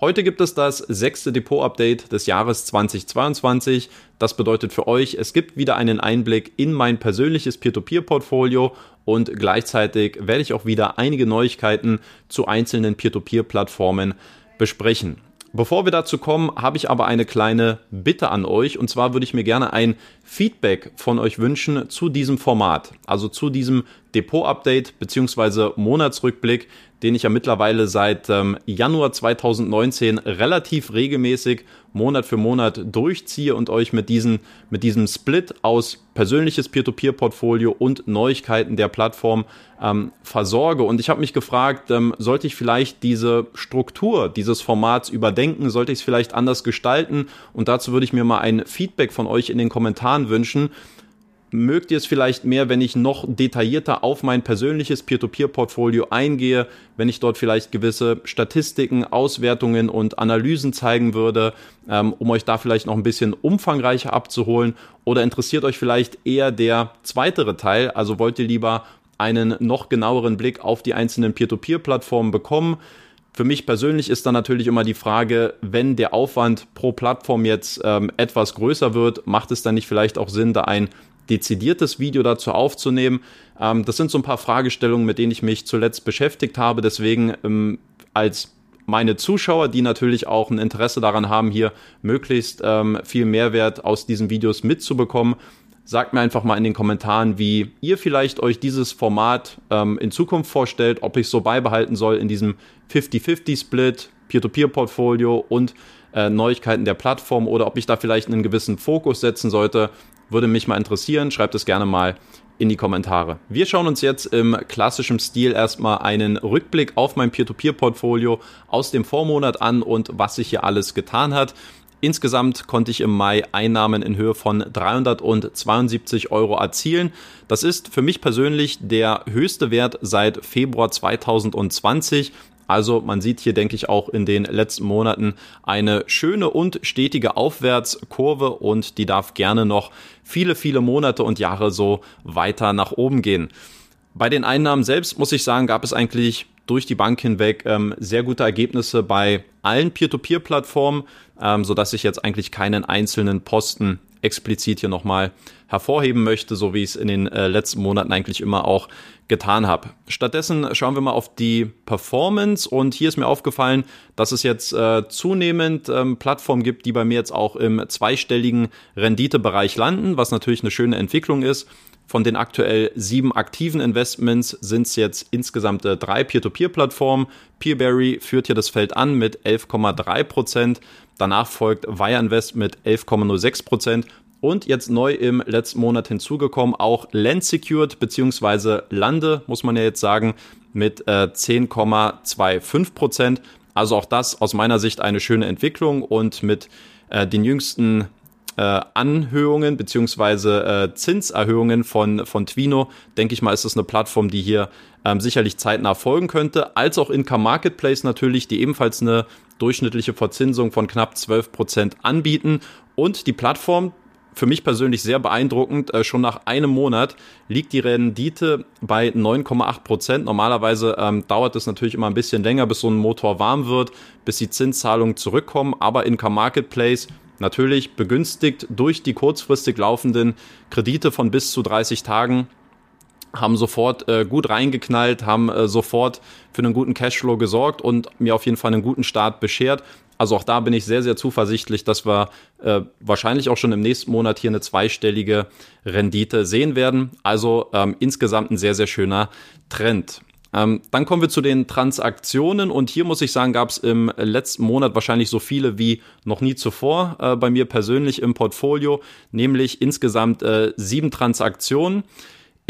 Heute gibt es das sechste Depot-Update des Jahres 2022. Das bedeutet für euch, es gibt wieder einen Einblick in mein persönliches Peer-to-Peer-Portfolio und gleichzeitig werde ich auch wieder einige Neuigkeiten zu einzelnen Peer-to-Peer-Plattformen besprechen. Bevor wir dazu kommen, habe ich aber eine kleine Bitte an euch. Und zwar würde ich mir gerne ein Feedback von euch wünschen zu diesem Format, also zu diesem Depot-Update bzw. Monatsrückblick, den ich ja mittlerweile seit ähm, Januar 2019 relativ regelmäßig Monat für Monat durchziehe und euch mit, diesen, mit diesem Split aus persönliches Peer-to-Peer-Portfolio und Neuigkeiten der Plattform ähm, versorge. Und ich habe mich gefragt, ähm, sollte ich vielleicht diese Struktur dieses Formats überdenken, sollte ich es vielleicht anders gestalten? Und dazu würde ich mir mal ein Feedback von euch in den Kommentaren wünschen mögt ihr es vielleicht mehr, wenn ich noch detaillierter auf mein persönliches Peer-to-Peer-Portfolio eingehe, wenn ich dort vielleicht gewisse Statistiken, Auswertungen und Analysen zeigen würde, ähm, um euch da vielleicht noch ein bisschen umfangreicher abzuholen? Oder interessiert euch vielleicht eher der zweitere Teil? Also wollt ihr lieber einen noch genaueren Blick auf die einzelnen Peer-to-Peer-Plattformen bekommen? Für mich persönlich ist dann natürlich immer die Frage, wenn der Aufwand pro Plattform jetzt ähm, etwas größer wird, macht es dann nicht vielleicht auch Sinn, da ein dezidiertes Video dazu aufzunehmen. Ähm, das sind so ein paar Fragestellungen, mit denen ich mich zuletzt beschäftigt habe. Deswegen ähm, als meine Zuschauer, die natürlich auch ein Interesse daran haben, hier möglichst ähm, viel Mehrwert aus diesen Videos mitzubekommen, sagt mir einfach mal in den Kommentaren, wie ihr vielleicht euch dieses Format ähm, in Zukunft vorstellt, ob ich so beibehalten soll in diesem 50-50-Split, Peer-to-Peer-Portfolio und äh, Neuigkeiten der Plattform oder ob ich da vielleicht einen gewissen Fokus setzen sollte. Würde mich mal interessieren. Schreibt es gerne mal in die Kommentare. Wir schauen uns jetzt im klassischen Stil erstmal einen Rückblick auf mein Peer-to-Peer-Portfolio aus dem Vormonat an und was sich hier alles getan hat. Insgesamt konnte ich im Mai Einnahmen in Höhe von 372 Euro erzielen. Das ist für mich persönlich der höchste Wert seit Februar 2020. Also man sieht hier, denke ich, auch in den letzten Monaten eine schöne und stetige Aufwärtskurve und die darf gerne noch viele, viele Monate und Jahre so weiter nach oben gehen. Bei den Einnahmen selbst muss ich sagen, gab es eigentlich durch die Bank hinweg ähm, sehr gute Ergebnisse bei allen Peer-to-Peer-Plattformen, ähm, sodass ich jetzt eigentlich keinen einzelnen Posten explizit hier nochmal hervorheben möchte, so wie ich es in den äh, letzten Monaten eigentlich immer auch getan habe. Stattdessen schauen wir mal auf die Performance und hier ist mir aufgefallen, dass es jetzt äh, zunehmend ähm, Plattformen gibt, die bei mir jetzt auch im zweistelligen Renditebereich landen, was natürlich eine schöne Entwicklung ist. Von den aktuell sieben aktiven Investments sind es jetzt insgesamt äh, drei Peer-to-Peer-Plattformen. Peerberry führt hier das Feld an mit 11,3 Prozent. Danach folgt Wire Invest mit 11,06 Prozent und jetzt neu im letzten Monat hinzugekommen auch Land Secured beziehungsweise Lande, muss man ja jetzt sagen, mit äh, 10,25 Prozent. Also auch das aus meiner Sicht eine schöne Entwicklung und mit äh, den jüngsten äh, Anhöhungen beziehungsweise äh, Zinserhöhungen von, von Twino, denke ich mal, ist das eine Plattform, die hier ähm, sicherlich zeitnah folgen könnte, als auch Income Marketplace natürlich, die ebenfalls eine durchschnittliche Verzinsung von knapp 12 Prozent anbieten und die Plattform, für mich persönlich sehr beeindruckend. Äh, schon nach einem Monat liegt die Rendite bei 9,8 Prozent. Normalerweise ähm, dauert es natürlich immer ein bisschen länger, bis so ein Motor warm wird, bis die Zinszahlungen zurückkommen. Aber Income Marketplace natürlich begünstigt durch die kurzfristig laufenden Kredite von bis zu 30 Tagen haben sofort äh, gut reingeknallt, haben äh, sofort für einen guten Cashflow gesorgt und mir auf jeden Fall einen guten Start beschert. Also auch da bin ich sehr, sehr zuversichtlich, dass wir äh, wahrscheinlich auch schon im nächsten Monat hier eine zweistellige Rendite sehen werden. Also ähm, insgesamt ein sehr, sehr schöner Trend. Ähm, dann kommen wir zu den Transaktionen und hier muss ich sagen, gab es im letzten Monat wahrscheinlich so viele wie noch nie zuvor äh, bei mir persönlich im Portfolio, nämlich insgesamt äh, sieben Transaktionen.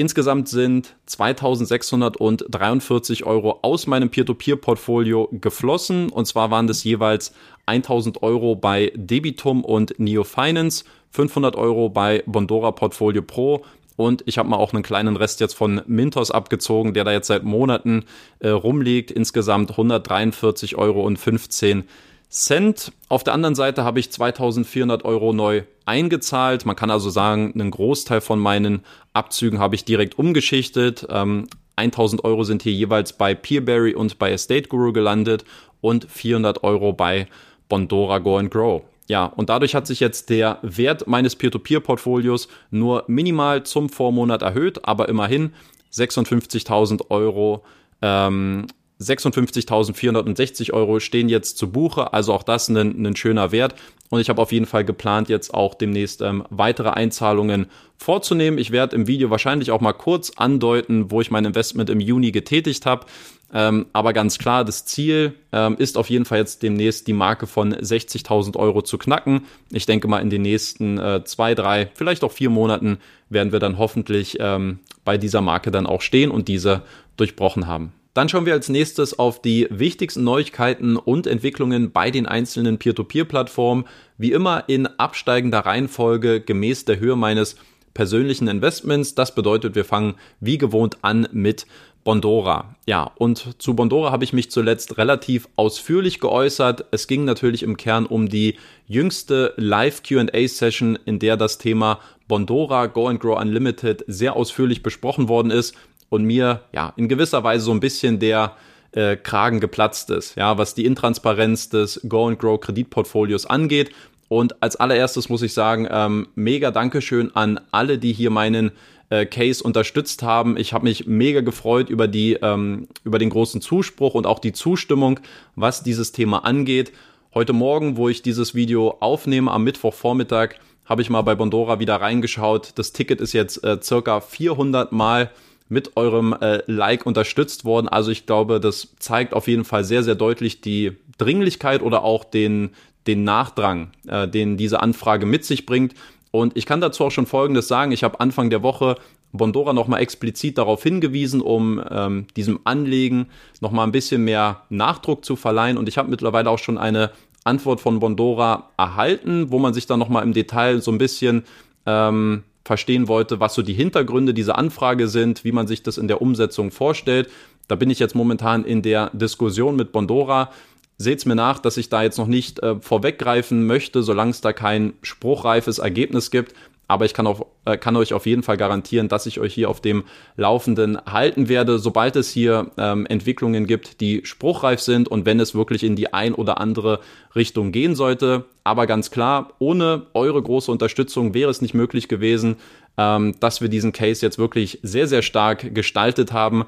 Insgesamt sind 2643 Euro aus meinem Peer-to-Peer-Portfolio geflossen. Und zwar waren das jeweils 1000 Euro bei Debitum und Neo Finance, 500 Euro bei Bondora Portfolio Pro. Und ich habe mal auch einen kleinen Rest jetzt von Mintos abgezogen, der da jetzt seit Monaten äh, rumliegt. Insgesamt 143 Euro und 15 Cent. Auf der anderen Seite habe ich 2400 Euro neu eingezahlt. Man kann also sagen, einen Großteil von meinen Abzügen habe ich direkt umgeschichtet. Ähm, 1000 Euro sind hier jeweils bei Peerberry und bei Estate Guru gelandet und 400 Euro bei Bondora Go and Grow. Ja, und dadurch hat sich jetzt der Wert meines Peer-to-Peer-Portfolios nur minimal zum Vormonat erhöht, aber immerhin 56.000 Euro ähm, 56.460 Euro stehen jetzt zu Buche, also auch das ein, ein schöner Wert. Und ich habe auf jeden Fall geplant, jetzt auch demnächst ähm, weitere Einzahlungen vorzunehmen. Ich werde im Video wahrscheinlich auch mal kurz andeuten, wo ich mein Investment im Juni getätigt habe. Ähm, aber ganz klar, das Ziel ähm, ist auf jeden Fall jetzt demnächst die Marke von 60.000 Euro zu knacken. Ich denke mal, in den nächsten äh, zwei, drei, vielleicht auch vier Monaten werden wir dann hoffentlich ähm, bei dieser Marke dann auch stehen und diese durchbrochen haben. Dann schauen wir als nächstes auf die wichtigsten Neuigkeiten und Entwicklungen bei den einzelnen Peer-to-Peer-Plattformen. Wie immer in absteigender Reihenfolge gemäß der Höhe meines persönlichen Investments. Das bedeutet, wir fangen wie gewohnt an mit Bondora. Ja, und zu Bondora habe ich mich zuletzt relativ ausführlich geäußert. Es ging natürlich im Kern um die jüngste Live QA-Session, in der das Thema Bondora Go and Grow Unlimited sehr ausführlich besprochen worden ist und mir ja in gewisser Weise so ein bisschen der äh, Kragen geplatzt ist, ja, was die Intransparenz des Go and Grow Kreditportfolios angeht. Und als allererstes muss ich sagen, ähm, mega Dankeschön an alle, die hier meinen äh, Case unterstützt haben. Ich habe mich mega gefreut über die ähm, über den großen Zuspruch und auch die Zustimmung, was dieses Thema angeht. Heute Morgen, wo ich dieses Video aufnehme, am Mittwochvormittag, habe ich mal bei Bondora wieder reingeschaut. Das Ticket ist jetzt äh, circa 400 Mal mit eurem äh, Like unterstützt worden. Also ich glaube, das zeigt auf jeden Fall sehr, sehr deutlich die Dringlichkeit oder auch den, den Nachdrang, äh, den diese Anfrage mit sich bringt. Und ich kann dazu auch schon Folgendes sagen. Ich habe Anfang der Woche Bondora nochmal explizit darauf hingewiesen, um ähm, diesem Anlegen nochmal ein bisschen mehr Nachdruck zu verleihen. Und ich habe mittlerweile auch schon eine Antwort von Bondora erhalten, wo man sich dann nochmal im Detail so ein bisschen ähm, verstehen wollte, was so die Hintergründe dieser Anfrage sind, wie man sich das in der Umsetzung vorstellt. Da bin ich jetzt momentan in der Diskussion mit Bondora. Seht's mir nach, dass ich da jetzt noch nicht äh, vorweggreifen möchte, solange es da kein spruchreifes Ergebnis gibt. Aber ich kann, auch, äh, kann euch auf jeden Fall garantieren, dass ich euch hier auf dem Laufenden halten werde, sobald es hier ähm, Entwicklungen gibt, die spruchreif sind und wenn es wirklich in die ein oder andere Richtung gehen sollte. Aber ganz klar, ohne eure große Unterstützung wäre es nicht möglich gewesen, ähm, dass wir diesen Case jetzt wirklich sehr, sehr stark gestaltet haben.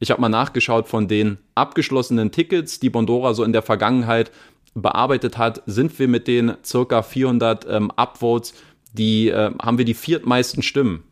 Ich habe mal nachgeschaut von den abgeschlossenen Tickets, die Bondora so in der Vergangenheit bearbeitet hat, sind wir mit den circa 400 ähm, Upvotes die äh, haben wir die viertmeisten Stimmen.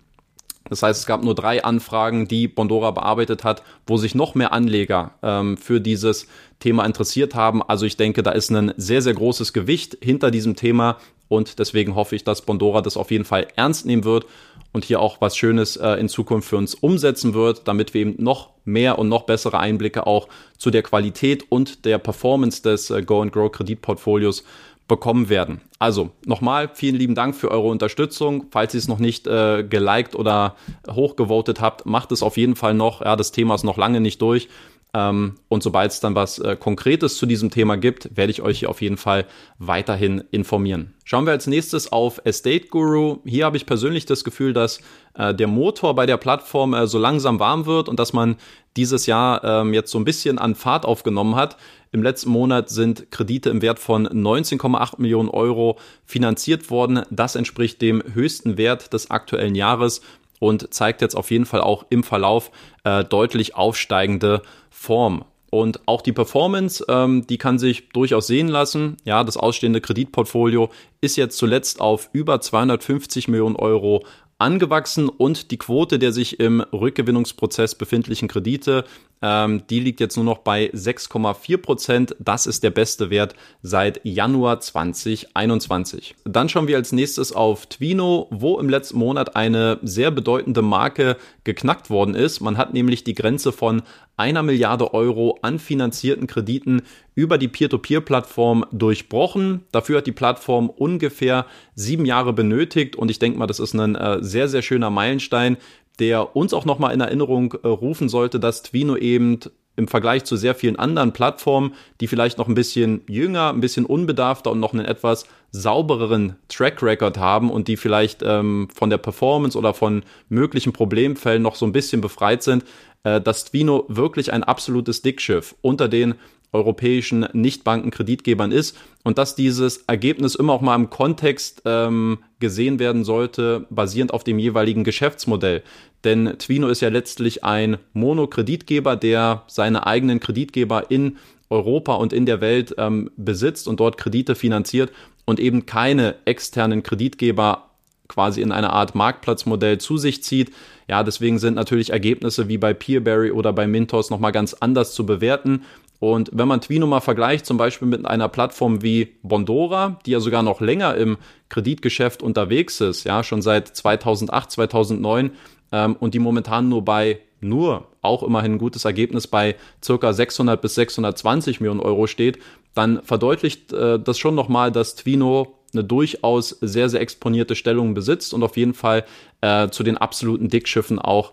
Das heißt, es gab nur drei Anfragen, die Bondora bearbeitet hat, wo sich noch mehr Anleger ähm, für dieses Thema interessiert haben. Also ich denke, da ist ein sehr, sehr großes Gewicht hinter diesem Thema und deswegen hoffe ich, dass Bondora das auf jeden Fall ernst nehmen wird und hier auch was Schönes äh, in Zukunft für uns umsetzen wird, damit wir eben noch mehr und noch bessere Einblicke auch zu der Qualität und der Performance des äh, Go and Grow Kreditportfolios bekommen werden. Also nochmal vielen lieben Dank für eure Unterstützung. Falls ihr es noch nicht äh, geliked oder hochgevotet habt, macht es auf jeden Fall noch. Ja, das Thema ist noch lange nicht durch. Ähm, und sobald es dann was äh, Konkretes zu diesem Thema gibt, werde ich euch hier auf jeden Fall weiterhin informieren. Schauen wir als nächstes auf Estate Guru. Hier habe ich persönlich das Gefühl, dass äh, der Motor bei der Plattform äh, so langsam warm wird und dass man dieses Jahr ähm, jetzt so ein bisschen an Fahrt aufgenommen hat. Im letzten Monat sind Kredite im Wert von 19,8 Millionen Euro finanziert worden. Das entspricht dem höchsten Wert des aktuellen Jahres und zeigt jetzt auf jeden Fall auch im Verlauf äh, deutlich aufsteigende Form. Und auch die Performance, ähm, die kann sich durchaus sehen lassen. Ja, das ausstehende Kreditportfolio ist jetzt zuletzt auf über 250 Millionen Euro angewachsen und die Quote der sich im Rückgewinnungsprozess befindlichen Kredite, ähm, die liegt jetzt nur noch bei 6,4 Prozent. Das ist der beste Wert seit Januar 2021. Dann schauen wir als nächstes auf Twino, wo im letzten Monat eine sehr bedeutende Marke geknackt worden ist. Man hat nämlich die Grenze von einer Milliarde Euro an finanzierten Krediten über die Peer-to-Peer-Plattform durchbrochen. Dafür hat die Plattform ungefähr sieben Jahre benötigt und ich denke mal, das ist ein äh, sehr, sehr schöner Meilenstein, der uns auch nochmal in Erinnerung äh, rufen sollte, dass Twino eben im Vergleich zu sehr vielen anderen Plattformen, die vielleicht noch ein bisschen jünger, ein bisschen unbedarfter und noch einen etwas saubereren Track Record haben und die vielleicht ähm, von der Performance oder von möglichen Problemfällen noch so ein bisschen befreit sind, äh, dass Twino wirklich ein absolutes Dickschiff unter den europäischen Nichtbankenkreditgebern ist und dass dieses Ergebnis immer auch mal im Kontext ähm, gesehen werden sollte, basierend auf dem jeweiligen Geschäftsmodell. Denn Twino ist ja letztlich ein Monokreditgeber, der seine eigenen Kreditgeber in Europa und in der Welt ähm, besitzt und dort Kredite finanziert und eben keine externen Kreditgeber quasi in eine Art Marktplatzmodell zu sich zieht. Ja, deswegen sind natürlich Ergebnisse wie bei Peerberry oder bei Mintos nochmal ganz anders zu bewerten. Und wenn man Twino mal vergleicht, zum Beispiel mit einer Plattform wie Bondora, die ja sogar noch länger im Kreditgeschäft unterwegs ist, ja, schon seit 2008, 2009 ähm, und die momentan nur bei nur auch immerhin ein gutes Ergebnis bei circa 600 bis 620 Millionen Euro steht, dann verdeutlicht äh, das schon nochmal, dass Twino eine durchaus sehr, sehr exponierte Stellung besitzt und auf jeden Fall äh, zu den absoluten Dickschiffen auch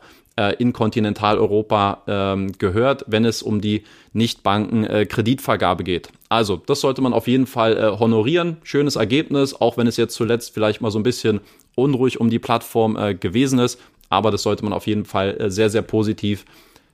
in Kontinentaleuropa ähm, gehört, wenn es um die Nichtbanken-Kreditvergabe äh, geht. Also, das sollte man auf jeden Fall äh, honorieren. Schönes Ergebnis, auch wenn es jetzt zuletzt vielleicht mal so ein bisschen unruhig um die Plattform äh, gewesen ist. Aber das sollte man auf jeden Fall äh, sehr, sehr positiv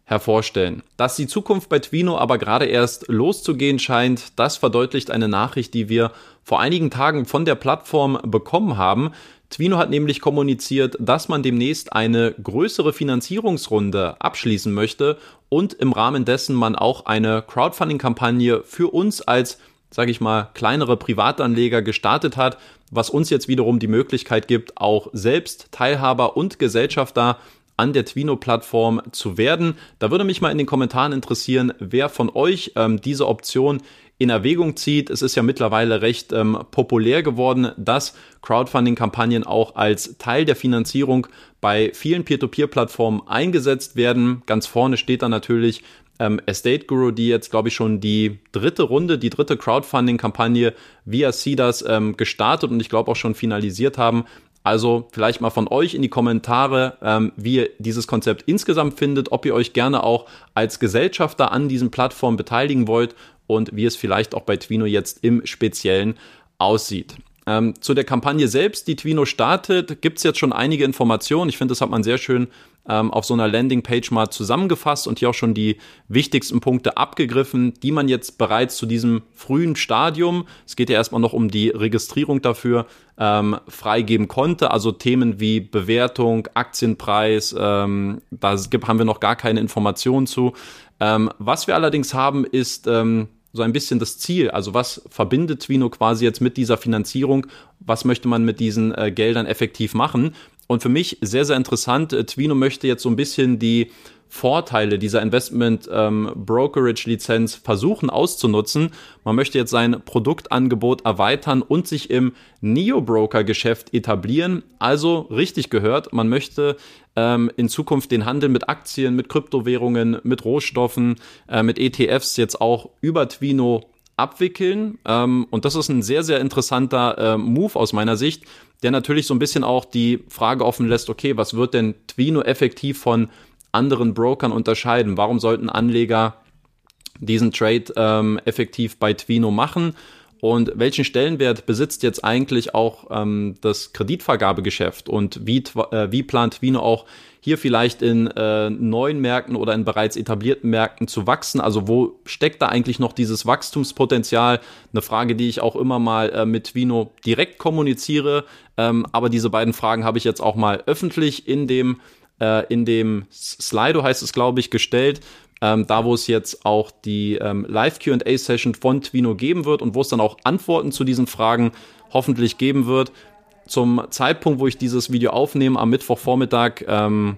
hervorstellen. Dass die Zukunft bei Twino aber gerade erst loszugehen scheint, das verdeutlicht eine Nachricht, die wir vor einigen Tagen von der Plattform bekommen haben. Twino hat nämlich kommuniziert, dass man demnächst eine größere Finanzierungsrunde abschließen möchte und im Rahmen dessen man auch eine Crowdfunding-Kampagne für uns als, sage ich mal, kleinere Privatanleger gestartet hat, was uns jetzt wiederum die Möglichkeit gibt, auch selbst Teilhaber und Gesellschafter an der Twino-Plattform zu werden. Da würde mich mal in den Kommentaren interessieren, wer von euch ähm, diese Option in Erwägung zieht. Es ist ja mittlerweile recht ähm, populär geworden, dass Crowdfunding-Kampagnen auch als Teil der Finanzierung bei vielen Peer-to-Peer-Plattformen eingesetzt werden. Ganz vorne steht da natürlich ähm, Estate Guru, die jetzt, glaube ich, schon die dritte Runde, die dritte Crowdfunding-Kampagne via CDAS ähm, gestartet und ich glaube auch schon finalisiert haben. Also vielleicht mal von euch in die Kommentare, ähm, wie ihr dieses Konzept insgesamt findet, ob ihr euch gerne auch als Gesellschafter an diesen Plattformen beteiligen wollt und wie es vielleicht auch bei Twino jetzt im Speziellen aussieht. Ähm, zu der Kampagne selbst, die Twino startet, gibt es jetzt schon einige Informationen. Ich finde, das hat man sehr schön ähm, auf so einer Landingpage mal zusammengefasst und hier auch schon die wichtigsten Punkte abgegriffen, die man jetzt bereits zu diesem frühen Stadium, es geht ja erstmal noch um die Registrierung dafür, ähm, freigeben konnte. Also Themen wie Bewertung, Aktienpreis, ähm, da haben wir noch gar keine Informationen zu. Ähm, was wir allerdings haben, ist ähm, so ein bisschen das Ziel. Also was verbindet Twino quasi jetzt mit dieser Finanzierung? Was möchte man mit diesen äh, Geldern effektiv machen? Und für mich sehr, sehr interessant, äh, Twino möchte jetzt so ein bisschen die Vorteile dieser Investment ähm, Brokerage Lizenz versuchen auszunutzen. Man möchte jetzt sein Produktangebot erweitern und sich im Neo Broker Geschäft etablieren. Also richtig gehört, man möchte ähm, in Zukunft den Handel mit Aktien, mit Kryptowährungen, mit Rohstoffen, äh, mit ETFs jetzt auch über Twino abwickeln. Ähm, und das ist ein sehr, sehr interessanter äh, Move aus meiner Sicht, der natürlich so ein bisschen auch die Frage offen lässt, okay, was wird denn Twino effektiv von anderen Brokern unterscheiden? Warum sollten Anleger diesen Trade ähm, effektiv bei Twino machen? Und welchen Stellenwert besitzt jetzt eigentlich auch ähm, das Kreditvergabegeschäft? Und wie, äh, wie plant Twino auch hier vielleicht in äh, neuen Märkten oder in bereits etablierten Märkten zu wachsen? Also wo steckt da eigentlich noch dieses Wachstumspotenzial? Eine Frage, die ich auch immer mal äh, mit Twino direkt kommuniziere. Ähm, aber diese beiden Fragen habe ich jetzt auch mal öffentlich in dem äh, in dem Slido heißt es, glaube ich, gestellt. Ähm, da, wo es jetzt auch die ähm, Live-QA-Session von Twino geben wird und wo es dann auch Antworten zu diesen Fragen hoffentlich geben wird. Zum Zeitpunkt, wo ich dieses Video aufnehme, am Mittwochvormittag, ähm,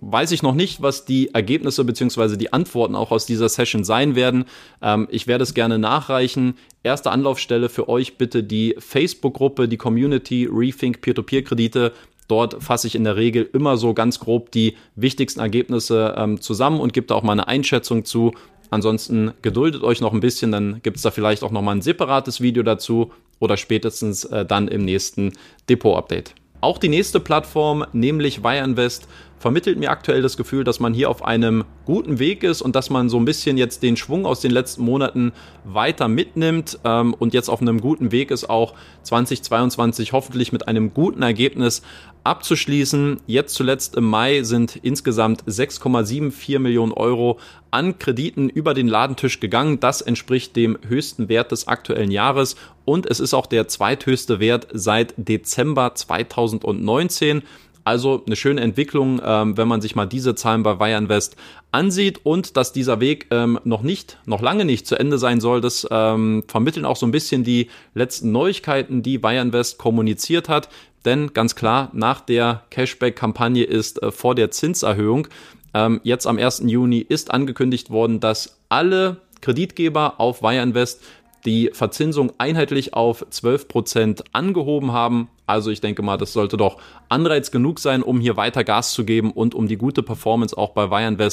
weiß ich noch nicht, was die Ergebnisse bzw. die Antworten auch aus dieser Session sein werden. Ähm, ich werde es gerne nachreichen. Erste Anlaufstelle für euch bitte die Facebook-Gruppe, die Community Rethink Peer-to-Peer-Kredite. Dort fasse ich in der Regel immer so ganz grob die wichtigsten Ergebnisse ähm, zusammen und gebe da auch mal eine Einschätzung zu. Ansonsten geduldet euch noch ein bisschen, dann gibt es da vielleicht auch noch mal ein separates Video dazu oder spätestens äh, dann im nächsten Depot-Update. Auch die nächste Plattform, nämlich Wire Invest, vermittelt mir aktuell das Gefühl, dass man hier auf einem guten Weg ist und dass man so ein bisschen jetzt den Schwung aus den letzten Monaten weiter mitnimmt ähm, und jetzt auf einem guten Weg ist, auch 2022 hoffentlich mit einem guten Ergebnis abzuschließen. Jetzt zuletzt im Mai sind insgesamt 6,74 Millionen Euro an Krediten über den Ladentisch gegangen. Das entspricht dem höchsten Wert des aktuellen Jahres und es ist auch der zweithöchste Wert seit Dezember 2019. Also eine schöne Entwicklung, ähm, wenn man sich mal diese Zahlen bei Wire Invest ansieht und dass dieser Weg ähm, noch nicht, noch lange nicht zu Ende sein soll. Das ähm, vermitteln auch so ein bisschen die letzten Neuigkeiten, die Wire Invest kommuniziert hat. Denn ganz klar, nach der Cashback-Kampagne ist äh, vor der Zinserhöhung ähm, jetzt am 1. Juni ist angekündigt worden, dass alle Kreditgeber auf Wire Invest die Verzinsung einheitlich auf 12% angehoben haben. Also ich denke mal, das sollte doch Anreiz genug sein, um hier weiter Gas zu geben und um die gute Performance auch bei Wire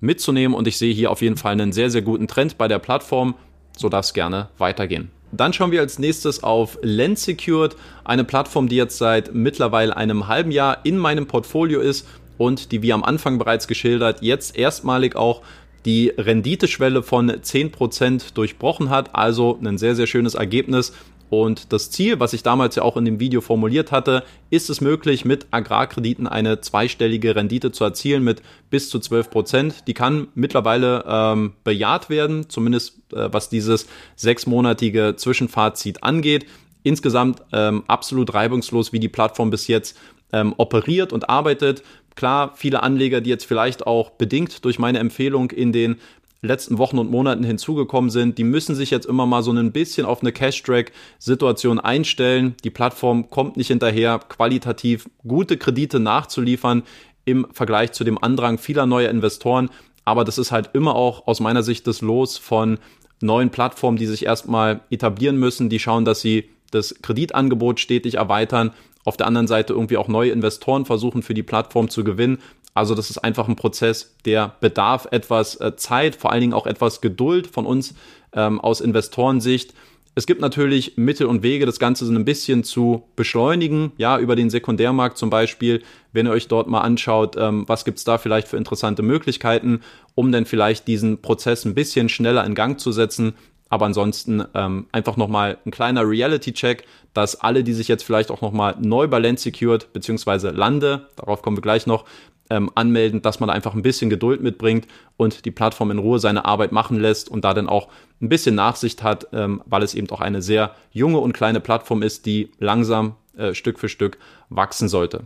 mitzunehmen. Und ich sehe hier auf jeden Fall einen sehr, sehr guten Trend bei der Plattform. So darf es gerne weitergehen. Dann schauen wir als nächstes auf Lens Secured, eine Plattform, die jetzt seit mittlerweile einem halben Jahr in meinem Portfolio ist und die, wie am Anfang bereits geschildert, jetzt erstmalig auch die Renditeschwelle von 10% durchbrochen hat. Also ein sehr, sehr schönes Ergebnis. Und das Ziel, was ich damals ja auch in dem Video formuliert hatte, ist es möglich, mit Agrarkrediten eine zweistellige Rendite zu erzielen mit bis zu 12 Prozent. Die kann mittlerweile ähm, bejaht werden, zumindest äh, was dieses sechsmonatige Zwischenfazit angeht. Insgesamt ähm, absolut reibungslos, wie die Plattform bis jetzt ähm, operiert und arbeitet. Klar, viele Anleger, die jetzt vielleicht auch bedingt durch meine Empfehlung in den letzten Wochen und Monaten hinzugekommen sind, die müssen sich jetzt immer mal so ein bisschen auf eine Cash-Track-Situation einstellen. Die Plattform kommt nicht hinterher, qualitativ gute Kredite nachzuliefern im Vergleich zu dem Andrang vieler neuer Investoren. Aber das ist halt immer auch aus meiner Sicht das Los von neuen Plattformen, die sich erstmal etablieren müssen, die schauen, dass sie das Kreditangebot stetig erweitern auf der anderen Seite irgendwie auch neue Investoren versuchen für die Plattform zu gewinnen. Also das ist einfach ein Prozess, der bedarf etwas äh, Zeit, vor allen Dingen auch etwas Geduld von uns ähm, aus Investorensicht. Es gibt natürlich Mittel und Wege, das Ganze so ein bisschen zu beschleunigen, ja, über den Sekundärmarkt zum Beispiel, wenn ihr euch dort mal anschaut, ähm, was gibt's da vielleicht für interessante Möglichkeiten, um dann vielleicht diesen Prozess ein bisschen schneller in Gang zu setzen. Aber ansonsten ähm, einfach nochmal ein kleiner Reality-Check, dass alle, die sich jetzt vielleicht auch nochmal neu bei Land Secured beziehungsweise Lande, darauf kommen wir gleich noch, ähm, anmelden, dass man einfach ein bisschen Geduld mitbringt und die Plattform in Ruhe seine Arbeit machen lässt und da dann auch ein bisschen Nachsicht hat, ähm, weil es eben auch eine sehr junge und kleine Plattform ist, die langsam äh, Stück für Stück wachsen sollte.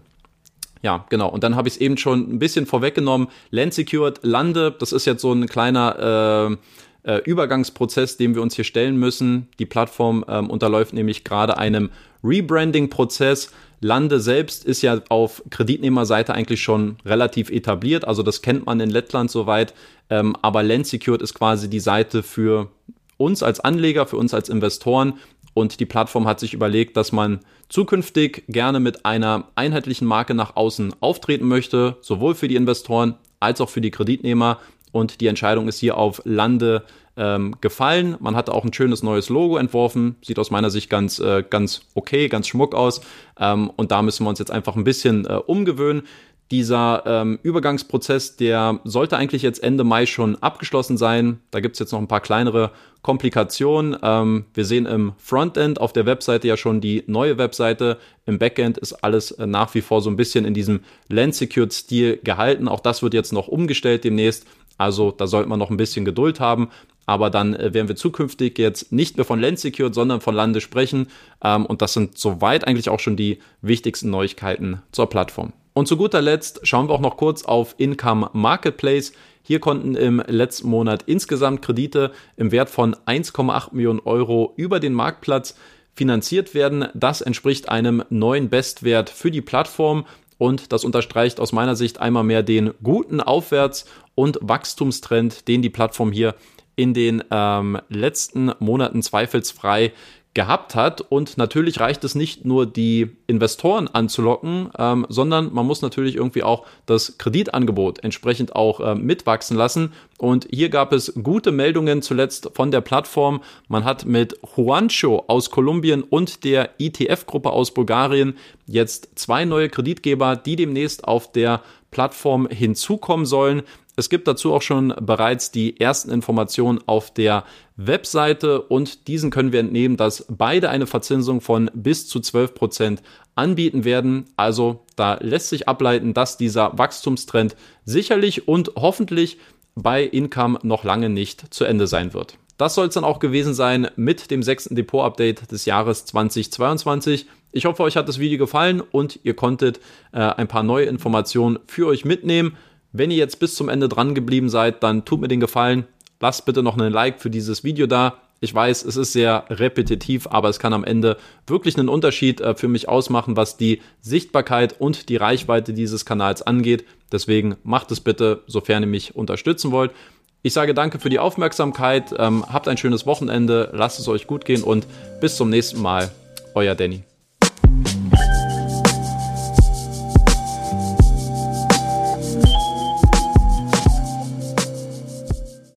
Ja, genau. Und dann habe ich es eben schon ein bisschen vorweggenommen. Land Secured, Lande, das ist jetzt so ein kleiner äh, äh, Übergangsprozess, dem wir uns hier stellen müssen. Die Plattform ähm, unterläuft nämlich gerade einem Rebranding-Prozess. Lande selbst ist ja auf Kreditnehmerseite eigentlich schon relativ etabliert, also das kennt man in Lettland soweit. Ähm, aber Land Secured ist quasi die Seite für uns als Anleger, für uns als Investoren. Und die Plattform hat sich überlegt, dass man zukünftig gerne mit einer einheitlichen Marke nach außen auftreten möchte, sowohl für die Investoren als auch für die Kreditnehmer und die Entscheidung ist hier auf Lande ähm, gefallen. Man hat auch ein schönes neues Logo entworfen, sieht aus meiner Sicht ganz, äh, ganz okay, ganz schmuck aus ähm, und da müssen wir uns jetzt einfach ein bisschen äh, umgewöhnen. Dieser ähm, Übergangsprozess, der sollte eigentlich jetzt Ende Mai schon abgeschlossen sein. Da gibt's jetzt noch ein paar kleinere Komplikationen. Ähm, wir sehen im Frontend auf der Webseite ja schon die neue Webseite. Im Backend ist alles äh, nach wie vor so ein bisschen in diesem Land-Secured-Stil gehalten. Auch das wird jetzt noch umgestellt demnächst. Also da sollte man noch ein bisschen Geduld haben. Aber dann äh, werden wir zukünftig jetzt nicht mehr von Land Secured, sondern von Lande sprechen. Ähm, und das sind soweit eigentlich auch schon die wichtigsten Neuigkeiten zur Plattform. Und zu guter Letzt schauen wir auch noch kurz auf Income Marketplace. Hier konnten im letzten Monat insgesamt Kredite im Wert von 1,8 Millionen Euro über den Marktplatz finanziert werden. Das entspricht einem neuen Bestwert für die Plattform und das unterstreicht aus meiner Sicht einmal mehr den guten Aufwärts- und Wachstumstrend, den die Plattform hier in den ähm, letzten Monaten zweifelsfrei gehabt hat. Und natürlich reicht es nicht nur, die Investoren anzulocken, ähm, sondern man muss natürlich irgendwie auch das Kreditangebot entsprechend auch äh, mitwachsen lassen. Und hier gab es gute Meldungen zuletzt von der Plattform. Man hat mit Juancho aus Kolumbien und der ITF-Gruppe aus Bulgarien jetzt zwei neue Kreditgeber, die demnächst auf der Plattform hinzukommen sollen. Es gibt dazu auch schon bereits die ersten Informationen auf der Webseite und diesen können wir entnehmen, dass beide eine Verzinsung von bis zu 12 Prozent anbieten werden. Also da lässt sich ableiten, dass dieser Wachstumstrend sicherlich und hoffentlich bei Income noch lange nicht zu Ende sein wird. Das soll es dann auch gewesen sein mit dem sechsten Depot-Update des Jahres 2022. Ich hoffe, euch hat das Video gefallen und ihr konntet äh, ein paar neue Informationen für euch mitnehmen. Wenn ihr jetzt bis zum Ende dran geblieben seid, dann tut mir den Gefallen, lasst bitte noch einen Like für dieses Video da. Ich weiß, es ist sehr repetitiv, aber es kann am Ende wirklich einen Unterschied äh, für mich ausmachen, was die Sichtbarkeit und die Reichweite dieses Kanals angeht. Deswegen macht es bitte, sofern ihr mich unterstützen wollt. Ich sage danke für die Aufmerksamkeit, ähm, habt ein schönes Wochenende, lasst es euch gut gehen und bis zum nächsten Mal. Euer Danny.